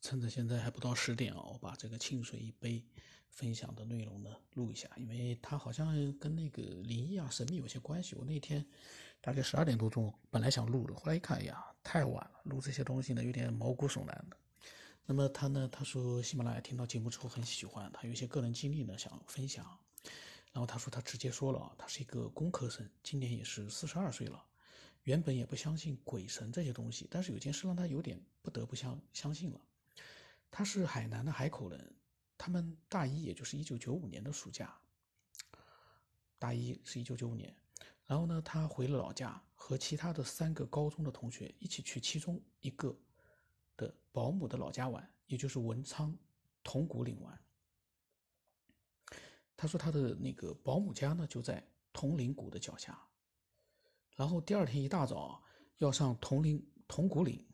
趁着现在还不到十点啊，我把这个清水一杯分享的内容呢录一下，因为它好像跟那个灵异啊、神秘有些关系。我那天大概十二点多钟本来想录的，后来一看，哎呀，太晚了，录这些东西呢有点毛骨悚然的。那么他呢，他说喜马拉雅听到节目之后很喜欢，他有一些个人经历呢想分享。然后他说他直接说了，他是一个工科生，今年也是四十二岁了。原本也不相信鬼神这些东西，但是有件事让他有点不得不相相信了。他是海南的海口人，他们大一也就是一九九五年的暑假，大一是一九九五年，然后呢，他回了老家，和其他的三个高中的同学一起去其中一个的保姆的老家玩，也就是文昌铜鼓岭玩。他说他的那个保姆家呢就在铜陵谷的脚下。然后第二天一大早要上铜陵铜鼓岭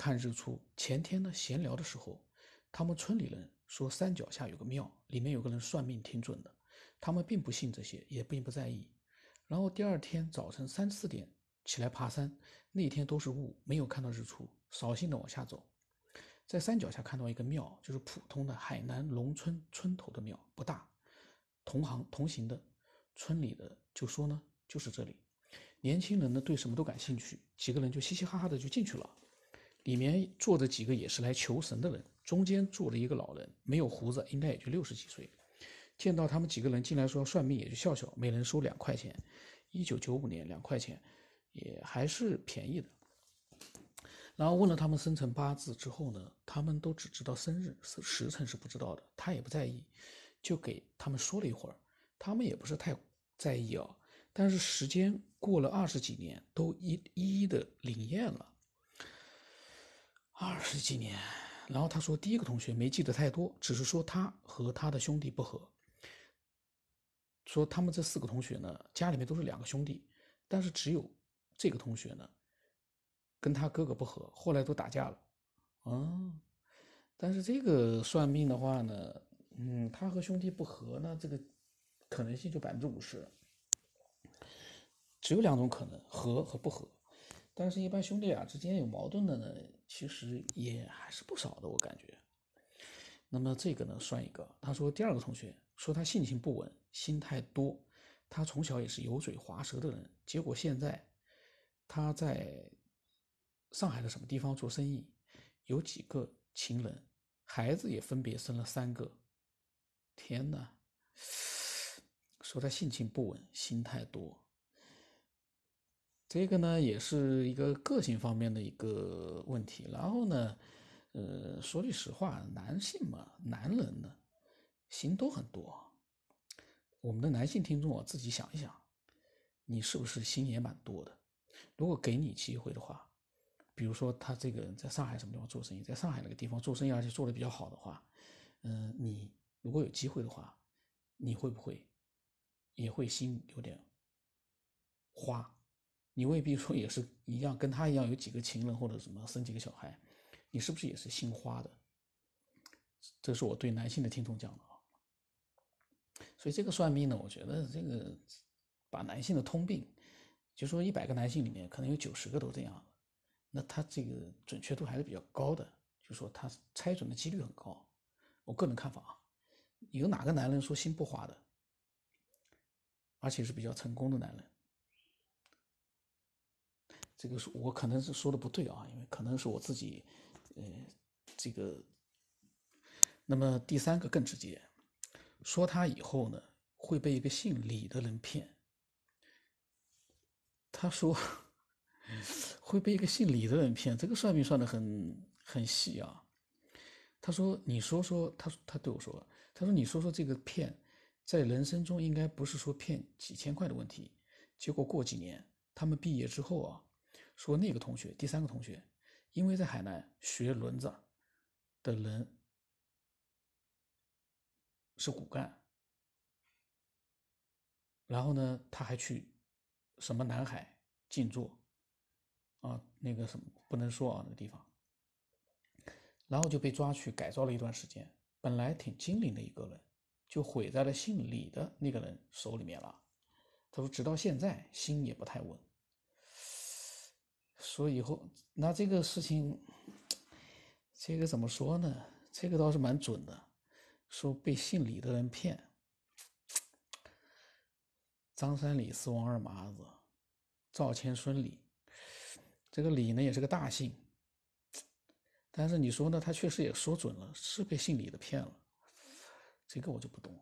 看日出。前天呢闲聊的时候，他们村里人说山脚下有个庙，里面有个人算命挺准的。他们并不信这些，也并不在意。然后第二天早晨三四点起来爬山，那天都是雾，没有看到日出，扫兴的往下走，在山脚下看到一个庙，就是普通的海南农村村头的庙，不大。同行同行的村里的就说呢，就是这里。年轻人呢，对什么都感兴趣，几个人就嘻嘻哈哈的就进去了。里面坐着几个也是来求神的人，中间坐着一个老人，没有胡子，应该也就六十几岁。见到他们几个人进来说要算命，也就笑笑，每人收两块钱。一九九五年两块钱，也还是便宜的。然后问了他们生辰八字之后呢，他们都只知道生日，时辰是不知道的。他也不在意，就给他们说了一会儿，他们也不是太在意啊。但是时间过了二十几年，都一一一的灵验了。二十几年，然后他说，第一个同学没记得太多，只是说他和他的兄弟不和。说他们这四个同学呢，家里面都是两个兄弟，但是只有这个同学呢，跟他哥哥不和，后来都打架了。啊，但是这个算命的话呢，嗯，他和兄弟不和呢，这个可能性就百分之五十。只有两种可能，和和不和。但是，一般兄弟俩之间有矛盾的呢，其实也还是不少的，我感觉。那么这个呢，算一个。他说，第二个同学说他性情不稳，心太多。他从小也是油嘴滑舌的人，结果现在他在上海的什么地方做生意，有几个情人，孩子也分别生了三个。天哪！说他性情不稳，心太多。这个呢，也是一个个性方面的一个问题。然后呢，呃，说句实话，男性嘛，男人呢，心都很多。我们的男性听众啊，自己想一想，你是不是心也蛮多的？如果给你机会的话，比如说他这个人在上海什么地方做生意，在上海那个地方做生意，而且做的比较好的话，嗯，你如果有机会的话，你会不会也会心有点花？你未必说也是一样，跟他一样有几个情人或者什么生几个小孩，你是不是也是心花的？这是我对男性的听众讲的啊。所以这个算命呢，我觉得这个把男性的通病，就说一百个男性里面可能有九十个都这样，那他这个准确度还是比较高的，就说他猜准的几率很高。我个人看法啊，有哪个男人说心不花的，而且是比较成功的男人？这个是我可能是说的不对啊，因为可能是我自己，呃，这个。那么第三个更直接，说他以后呢会被一个姓李的人骗。他说会被一个姓李的人骗，这个算命算的很很细啊。他说：“你说说，他他对我说，他说你说说这个骗，在人生中应该不是说骗几千块的问题。结果过几年他们毕业之后啊。”说那个同学，第三个同学，因为在海南学轮子的人是骨干，然后呢，他还去什么南海静坐，啊，那个什么不能说啊，那个地方，然后就被抓去改造了一段时间。本来挺精灵的一个人，就毁在了姓李的那个人手里面了。他说，直到现在心也不太稳。说以后，那这个事情，这个怎么说呢？这个倒是蛮准的，说被姓李的人骗。张三李四王二麻子，赵钱孙李，这个李呢也是个大姓。但是你说呢？他确实也说准了，是被姓李的骗了。这个我就不懂了，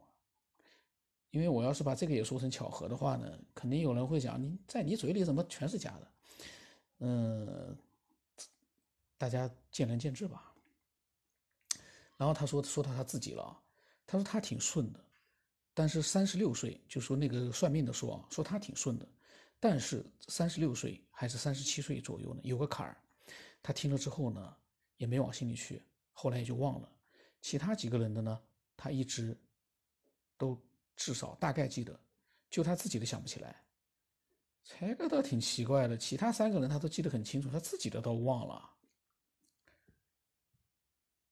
因为我要是把这个也说成巧合的话呢，肯定有人会讲：你在你嘴里怎么全是假的？嗯，大家见仁见智吧。然后他说说到他自己了，他说他挺顺的，但是三十六岁，就说那个算命的说，说他挺顺的，但是三十六岁还是三十七岁左右呢，有个坎儿。他听了之后呢，也没往心里去，后来也就忘了。其他几个人的呢？他一直都至少大概记得，就他自己的想不起来。这个倒挺奇怪的，其他三个人他都记得很清楚，他自己的都忘了。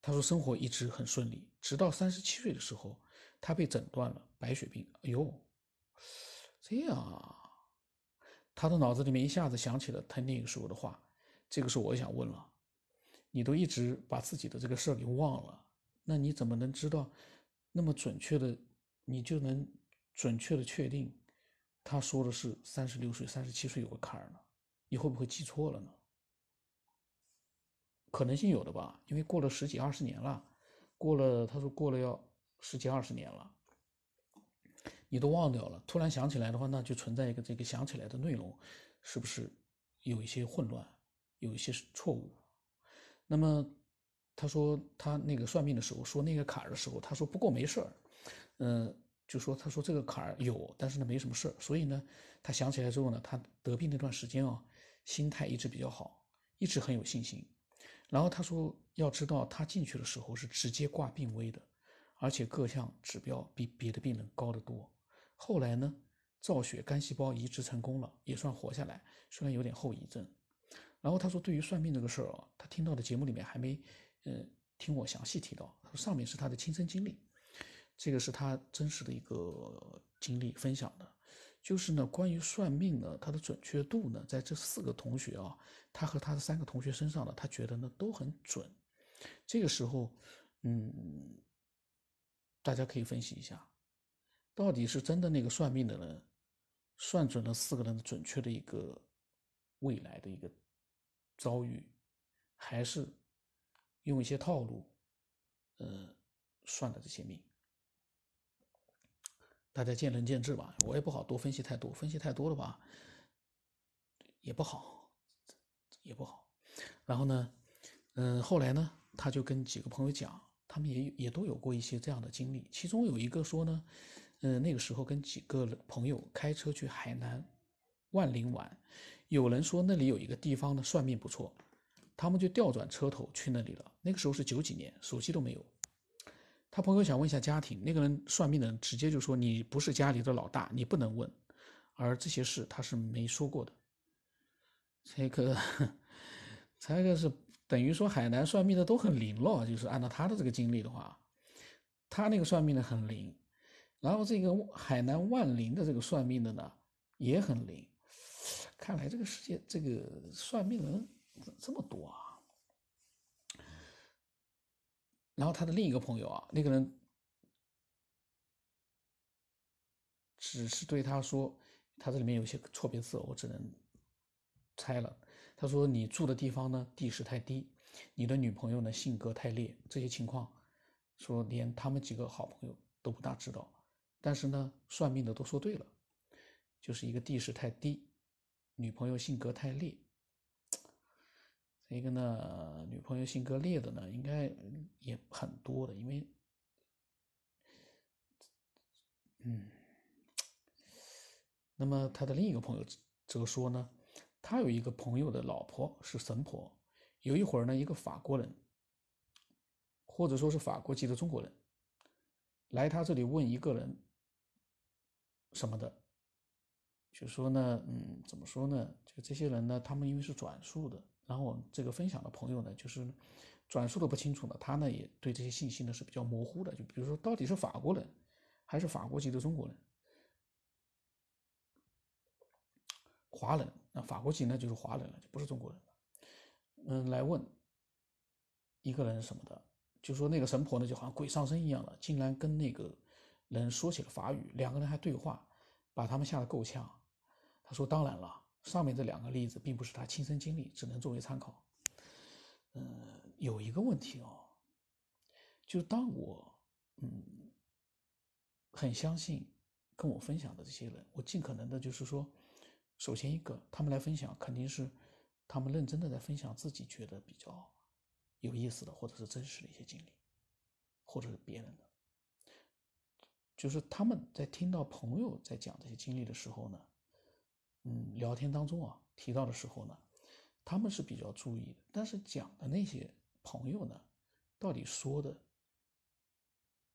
他说生活一直很顺利，直到三十七岁的时候，他被诊断了白血病。哎呦，这样啊！他的脑子里面一下子想起了他那个时候的话。这个时候我想问了，你都一直把自己的这个事儿给忘了，那你怎么能知道？那么准确的，你就能准确的确定，他说的是三十六岁、三十七岁有个坎儿呢？你会不会记错了呢？可能性有的吧，因为过了十几二十年了，过了他说过了要十几二十年了，你都忘掉了。突然想起来的话，那就存在一个这个想起来的内容，是不是有一些混乱，有一些错误？那么。他说他那个算命的时候说那个坎儿的时候，他说不过没事儿，嗯，就说他说这个坎儿有，但是呢没什么事儿。所以呢，他想起来之后呢，他得病那段时间啊，心态一直比较好，一直很有信心。然后他说，要知道他进去的时候是直接挂病危的，而且各项指标比别的病人高得多。后来呢，造血干细胞移植成功了，也算活下来，虽然有点后遗症。然后他说，对于算命这个事儿啊，他听到的节目里面还没。嗯，听我详细提到，上面是他的亲身经历，这个是他真实的一个经历分享的，就是呢，关于算命呢，它的准确度呢，在这四个同学啊，他和他的三个同学身上呢，他觉得呢都很准。这个时候，嗯，大家可以分析一下，到底是真的那个算命的人算准了四个人的准确的一个未来的一个遭遇，还是？用一些套路，呃，算的这些命，大家见仁见智吧。我也不好多分析太多，分析太多了吧，也不好，也不好。然后呢，嗯，后来呢，他就跟几个朋友讲，他们也也都有过一些这样的经历。其中有一个说呢，嗯，那个时候跟几个朋友开车去海南万宁玩，有人说那里有一个地方的算命不错。他们就调转车头去那里了。那个时候是九几年，手机都没有。他朋友想问一下家庭，那个人算命的人直接就说：“你不是家里的老大，你不能问。”而这些事他是没说过的。这个，这个是等于说海南算命的都很灵了，就是按照他的这个经历的话，他那个算命的很灵，然后这个海南万灵的这个算命的呢也很灵。看来这个世界这个算命人。这么多啊！然后他的另一个朋友啊，那个人只是对他说，他这里面有些错别字，我只能猜了。他说：“你住的地方呢，地势太低；你的女朋友呢，性格太烈。这些情况，说连他们几个好朋友都不大知道。但是呢，算命的都说对了，就是一个地势太低，女朋友性格太烈。”一个呢，女朋友性格烈的呢，应该也很多的，因为，嗯，那么他的另一个朋友则说呢，他有一个朋友的老婆是神婆，有一会儿呢，一个法国人，或者说是法国籍的中国人，来他这里问一个人什么的，就说呢，嗯，怎么说呢？就这些人呢，他们因为是转述的。然后这个分享的朋友呢，就是转述的不清楚呢，他呢也对这些信息呢是比较模糊的。就比如说，到底是法国人还是法国籍的中国人？华人，那法国籍呢就是华人了，就不是中国人。嗯，来问一个人什么的，就说那个神婆呢就好像鬼上身一样了，竟然跟那个人说起了法语，两个人还对话，把他们吓得够呛。他说：“当然了，上面这两个例子并不是他亲身经历，只能作为参考。嗯，有一个问题哦，就当我嗯很相信跟我分享的这些人，我尽可能的就是说，首先一个，他们来分享肯定是他们认真的在分享自己觉得比较。”有意思的，或者是真实的一些经历，或者是别人的，就是他们在听到朋友在讲这些经历的时候呢，嗯，聊天当中啊提到的时候呢，他们是比较注意的。但是讲的那些朋友呢，到底说的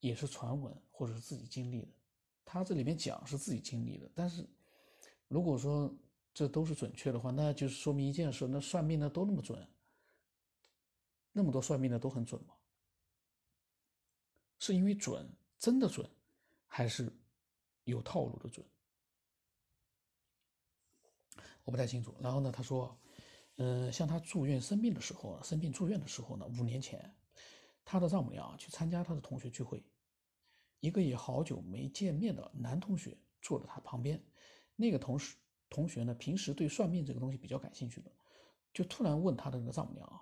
也是传闻或者是自己经历的。他这里面讲是自己经历的，但是如果说这都是准确的话，那就是说明一件事：那算命的都那么准。那么多算命的都很准吗？是因为准，真的准，还是有套路的准？我不太清楚。然后呢，他说，嗯，像他住院生病的时候，生病住院的时候呢，五年前，他的丈母娘去参加他的同学聚会，一个也好久没见面的男同学坐在他旁边，那个同事同学呢，平时对算命这个东西比较感兴趣的，就突然问他的那个丈母娘啊。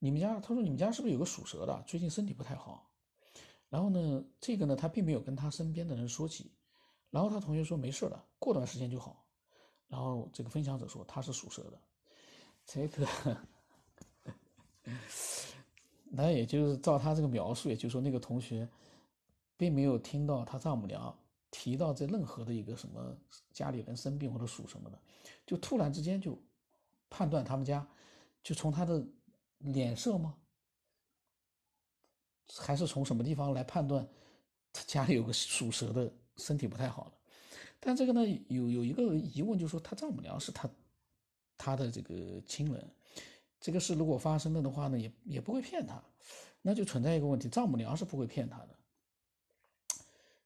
你们家，他说你们家是不是有个属蛇的？最近身体不太好。然后呢，这个呢，他并没有跟他身边的人说起。然后他同学说没事的，过段时间就好。然后这个分享者说他是属蛇的，这个，那也就是照他这个描述，也就是说那个同学，并没有听到他丈母娘提到这任何的一个什么家里人生病或者属什么的，就突然之间就判断他们家，就从他的。脸色吗？还是从什么地方来判断他家里有个属蛇的身体不太好了？但这个呢，有有一个疑问，就是说他丈母娘是他他的这个亲人，这个事如果发生了的话呢，也也不会骗他，那就存在一个问题：丈母娘是不会骗他的。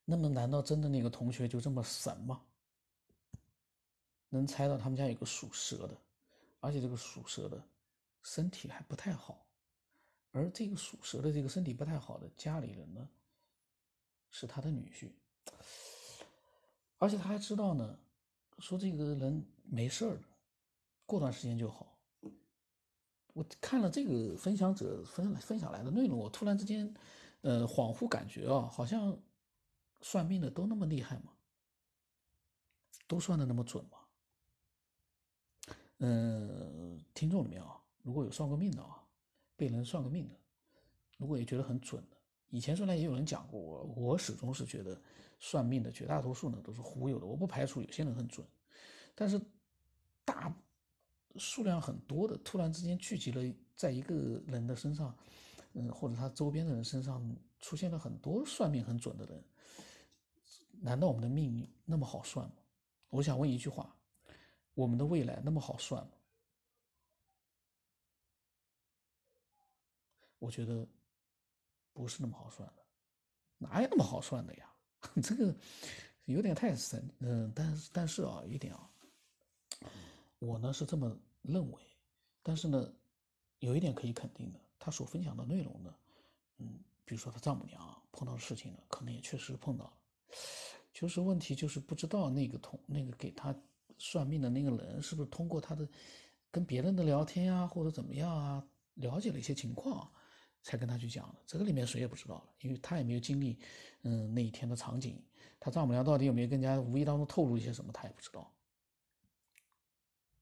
那么，难道真的那个同学就这么神吗？能猜到他们家有个属蛇的，而且这个属蛇的。身体还不太好，而这个属蛇的这个身体不太好的家里人呢，是他的女婿，而且他还知道呢，说这个人没事儿过段时间就好。我看了这个分享者分分享来的内容，我突然之间，呃，恍惚感觉啊，好像算命的都那么厉害吗？都算的那么准吗？嗯，听众里面啊。如果有算过命的啊，被人算过命的，如果也觉得很准的，以前虽然也有人讲过，我我始终是觉得算命的绝大多数呢都是忽悠的。我不排除有些人很准，但是大数量很多的突然之间聚集了在一个人的身上，嗯，或者他周边的人身上出现了很多算命很准的人，难道我们的命运那么好算吗？我想问一句话：我们的未来那么好算吗？我觉得不是那么好算的，哪有那么好算的呀？这个有点太神，嗯，但是但是啊，一点啊，我呢是这么认为，但是呢，有一点可以肯定的，他所分享的内容呢，嗯，比如说他丈母娘碰到的事情呢，可能也确实碰到了，就是问题就是不知道那个同那个给他算命的那个人是不是通过他的跟别人的聊天呀，或者怎么样啊，了解了一些情况。才跟他去讲的，这个里面谁也不知道了，因为他也没有经历，嗯，那一天的场景，他丈母娘到底有没有跟人家无意当中透露一些什么，他也不知道。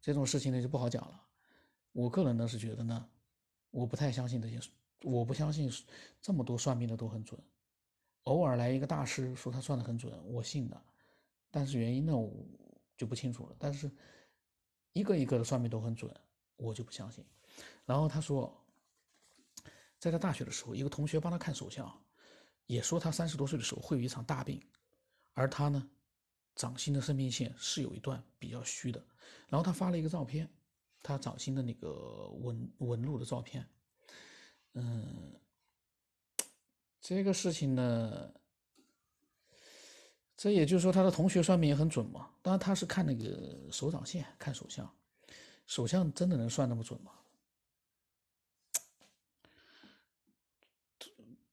这种事情呢就不好讲了。我个人呢是觉得呢，我不太相信这些，我不相信这么多算命的都很准，偶尔来一个大师说他算的很准，我信的，但是原因呢我就不清楚了。但是一个一个的算命都很准，我就不相信。然后他说。在他大学的时候，一个同学帮他看手相，也说他三十多岁的时候会有一场大病，而他呢，掌心的生命线是有一段比较虚的。然后他发了一个照片，他掌心的那个纹纹路的照片。嗯，这个事情呢，这也就是说他的同学算命也很准嘛。当然他是看那个手掌线看手相，手相真的能算那么准吗？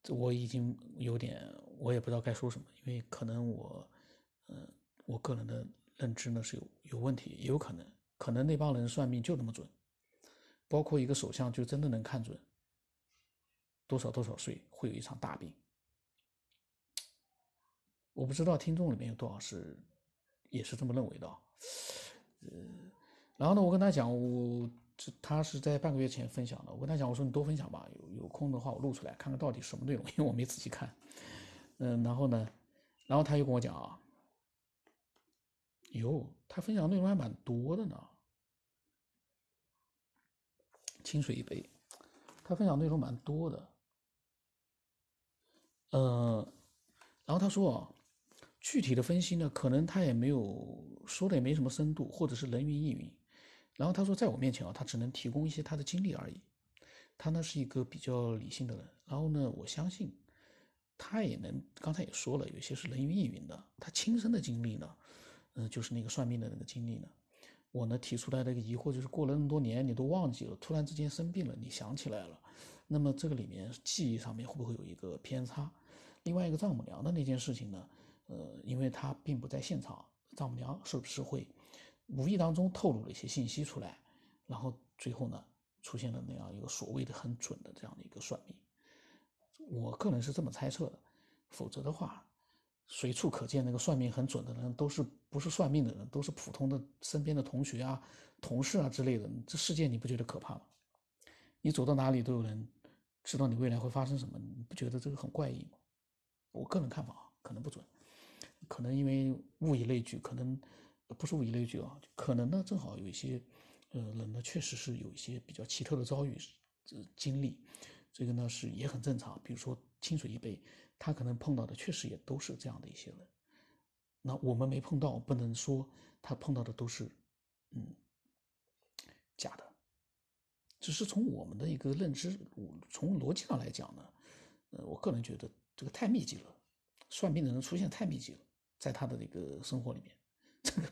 我已经有点，我也不知道该说什么，因为可能我，嗯，我个人的认知呢是有有问题，也有可能，可能那帮人算命就那么准，包括一个首相就真的能看准多少多少岁会有一场大病。我不知道听众里面有多少是也是这么认为的，呃，然后呢，我跟他讲，我这他是在半个月前分享的，我跟他讲，我说你多分享吧，有有空的话我录出来看看到底什么内容，因为我没仔细看，嗯，然后呢，然后他又跟我讲啊，哟，他分享内容还蛮多的呢，清水一杯，他分享内容蛮多的，呃，然后他说啊。具体的分析呢，可能他也没有说的也没什么深度，或者是人云亦云。然后他说，在我面前啊，他只能提供一些他的经历而已。他呢是一个比较理性的人。然后呢，我相信他也能，刚才也说了，有些是人云亦云的。他亲身的经历呢，嗯，就是那个算命的那个经历呢。我呢提出来的一个疑惑就是，过了那么多年，你都忘记了，突然之间生病了，你想起来了，那么这个里面记忆上面会不会有一个偏差？另外一个丈母娘的那件事情呢？呃，因为他并不在现场，丈母娘是不是会无意当中透露了一些信息出来，然后最后呢出现了那样一个所谓的很准的这样的一个算命？我个人是这么猜测的，否则的话，随处可见那个算命很准的人都是不是算命的人，都是普通的身边的同学啊、同事啊之类的，这世界你不觉得可怕吗？你走到哪里都有人知道你未来会发生什么，你不觉得这个很怪异吗？我个人看法啊，可能不准。可能因为物以类聚，可能不是物以类聚啊，可能呢正好有一些，呃人呢确实是有一些比较奇特的遭遇、经历，这个呢是也很正常。比如说清水一杯，他可能碰到的确实也都是这样的一些人。那我们没碰到，不能说他碰到的都是嗯假的，只是从我们的一个认知，从逻辑上来讲呢，呃，我个人觉得这个太密集了，算命的人出现太密集了。在他的那个生活里面，这个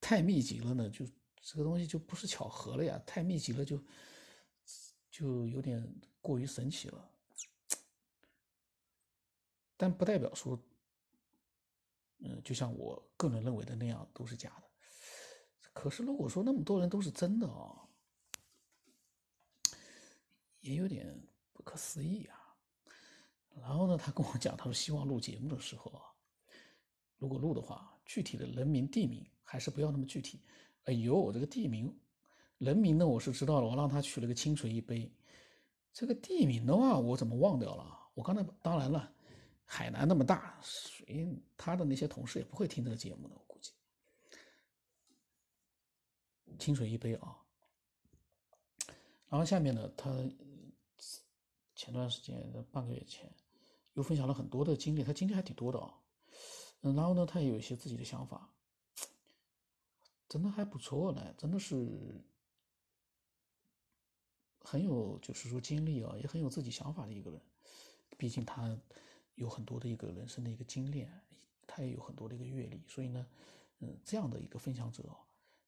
太密集了呢，就这个东西就不是巧合了呀，太密集了就就有点过于神奇了。但不代表说，嗯，就像我个人认为的那样都是假的。可是如果说那么多人都是真的啊，也有点不可思议啊。然后呢，他跟我讲，他说希望录节目的时候啊。如果录的话，具体的人名地名还是不要那么具体。哎呦，这个地名、人名呢，我是知道了，我让他取了个清水一杯。这个地名的话，我怎么忘掉了？我刚才当然了，海南那么大，谁他的那些同事也不会听这个节目的，我估计。清水一杯啊。然后下面呢，他前段时间半个月前又分享了很多的经历，他经历还挺多的啊。然后呢，他也有一些自己的想法，真的还不错呢，真的是很有，就是说经历啊，也很有自己想法的一个人。毕竟他有很多的一个人生的一个经验，他也有很多的一个阅历，所以呢，嗯，这样的一个分享者，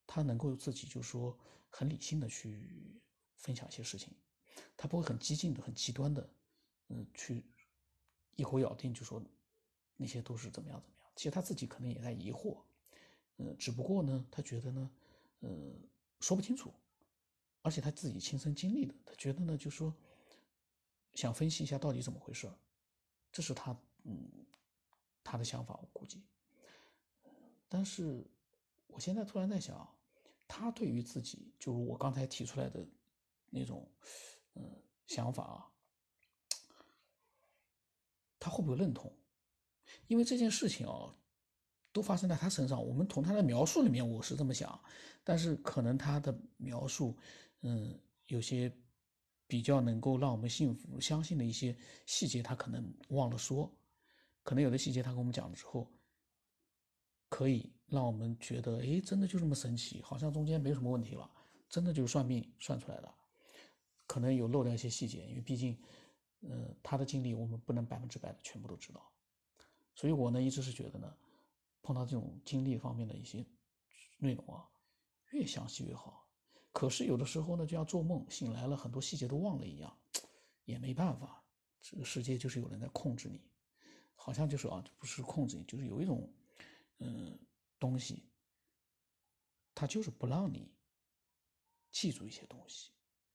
他能够自己就是说很理性的去分享一些事情，他不会很激进的、很极端的，嗯，去一口咬定就说那些都是怎么样的。其实他自己可能也在疑惑，呃，只不过呢，他觉得呢，呃，说不清楚，而且他自己亲身经历的，他觉得呢，就说想分析一下到底怎么回事这是他嗯他的想法，我估计。但是我现在突然在想，他对于自己，就如我刚才提出来的那种嗯想法啊，他会不会认同？因为这件事情啊，都发生在他身上。我们从他的描述里面，我是这么想，但是可能他的描述，嗯，有些比较能够让我们信服、相信的一些细节，他可能忘了说。可能有的细节他跟我们讲了之后，可以让我们觉得，哎，真的就这么神奇，好像中间没什么问题了，真的就是算命算出来的。可能有漏掉一些细节，因为毕竟，呃，他的经历我们不能百分之百的全部都知道。所以我呢一直是觉得呢，碰到这种经历方面的一些内容啊，越详细越好。可是有的时候呢，就像做梦醒来了，很多细节都忘了一样，也没办法，这个世界就是有人在控制你，好像就是啊，不是控制你，就是有一种嗯东西，它就是不让你记住一些东西。